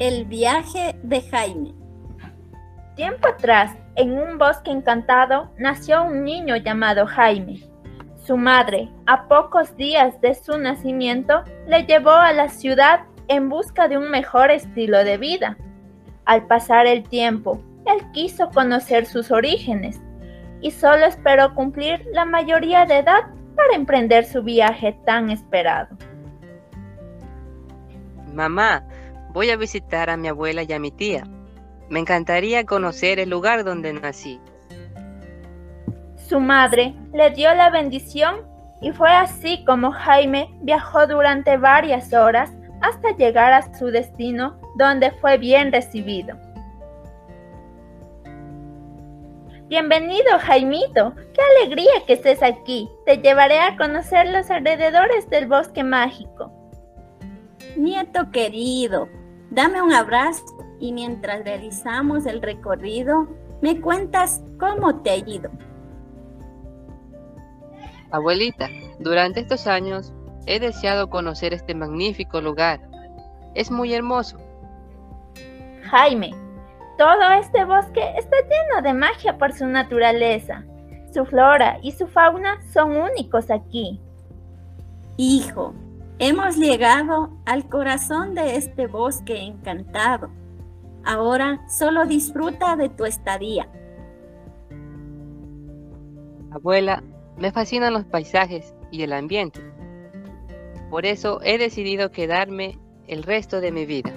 El viaje de Jaime. Tiempo atrás, en un bosque encantado, nació un niño llamado Jaime. Su madre, a pocos días de su nacimiento, le llevó a la ciudad en busca de un mejor estilo de vida. Al pasar el tiempo, él quiso conocer sus orígenes y solo esperó cumplir la mayoría de edad para emprender su viaje tan esperado. Mamá, voy a visitar a mi abuela y a mi tía. Me encantaría conocer el lugar donde nací. Su madre le dio la bendición y fue así como Jaime viajó durante varias horas hasta llegar a su destino donde fue bien recibido. Bienvenido, Jaimito. Qué alegría que estés aquí. Te llevaré a conocer los alrededores del bosque mágico. Nieto querido, dame un abrazo y mientras realizamos el recorrido, me cuentas cómo te ha ido. Abuelita, durante estos años he deseado conocer este magnífico lugar. Es muy hermoso. Jaime, todo este bosque está lleno de magia por su naturaleza. Su flora y su fauna son únicos aquí. Hijo, hemos llegado al corazón de este bosque encantado. Ahora solo disfruta de tu estadía. Abuela, me fascinan los paisajes y el ambiente. Por eso he decidido quedarme el resto de mi vida.